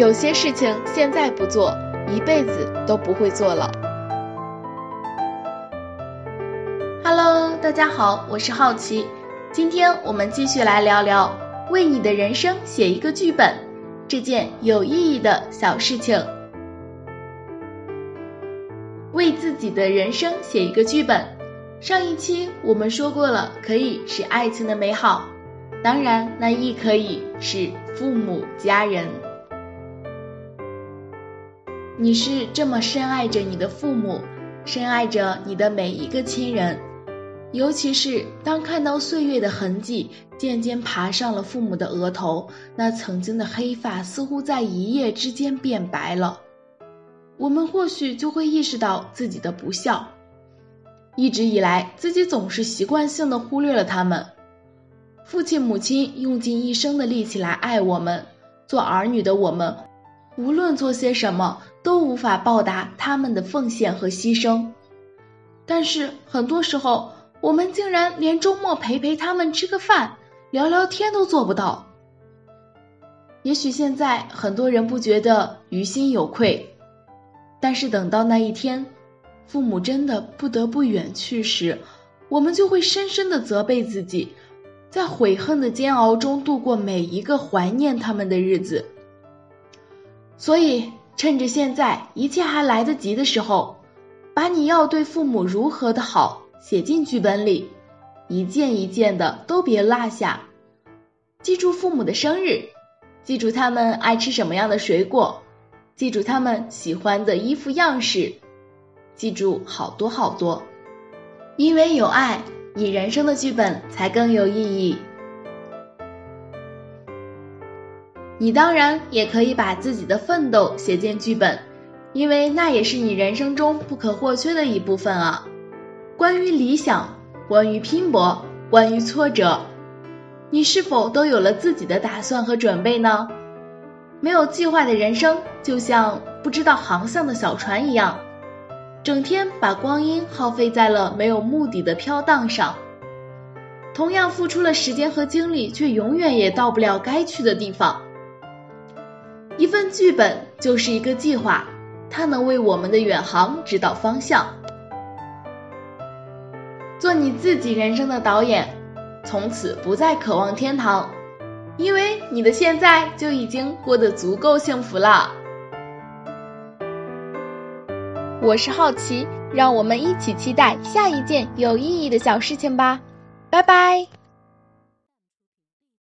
有些事情现在不做，一辈子都不会做了。Hello，大家好，我是好奇，今天我们继续来聊聊为你的人生写一个剧本这件有意义的小事情。为自己的人生写一个剧本。上一期我们说过了，可以是爱情的美好，当然那亦可以是父母家人。你是这么深爱着你的父母，深爱着你的每一个亲人，尤其是当看到岁月的痕迹渐渐爬上了父母的额头，那曾经的黑发似乎在一夜之间变白了，我们或许就会意识到自己的不孝。一直以来，自己总是习惯性的忽略了他们。父亲母亲用尽一生的力气来爱我们，做儿女的我们，无论做些什么。都无法报答他们的奉献和牺牲，但是很多时候，我们竟然连周末陪陪他们吃个饭、聊聊天都做不到。也许现在很多人不觉得于心有愧，但是等到那一天，父母真的不得不远去时，我们就会深深的责备自己，在悔恨的煎熬中度过每一个怀念他们的日子。所以。趁着现在一切还来得及的时候，把你要对父母如何的好写进剧本里，一件一件的都别落下。记住父母的生日，记住他们爱吃什么样的水果，记住他们喜欢的衣服样式，记住好多好多。因为有爱，你人生的剧本才更有意义。你当然也可以把自己的奋斗写进剧本，因为那也是你人生中不可或缺的一部分啊。关于理想，关于拼搏，关于挫折，你是否都有了自己的打算和准备呢？没有计划的人生，就像不知道航向的小船一样，整天把光阴耗费在了没有目的的飘荡上。同样付出了时间和精力，却永远也到不了该去的地方。一份剧本就是一个计划，它能为我们的远航指导方向。做你自己人生的导演，从此不再渴望天堂，因为你的现在就已经过得足够幸福了。我是好奇，让我们一起期待下一件有意义的小事情吧，拜拜。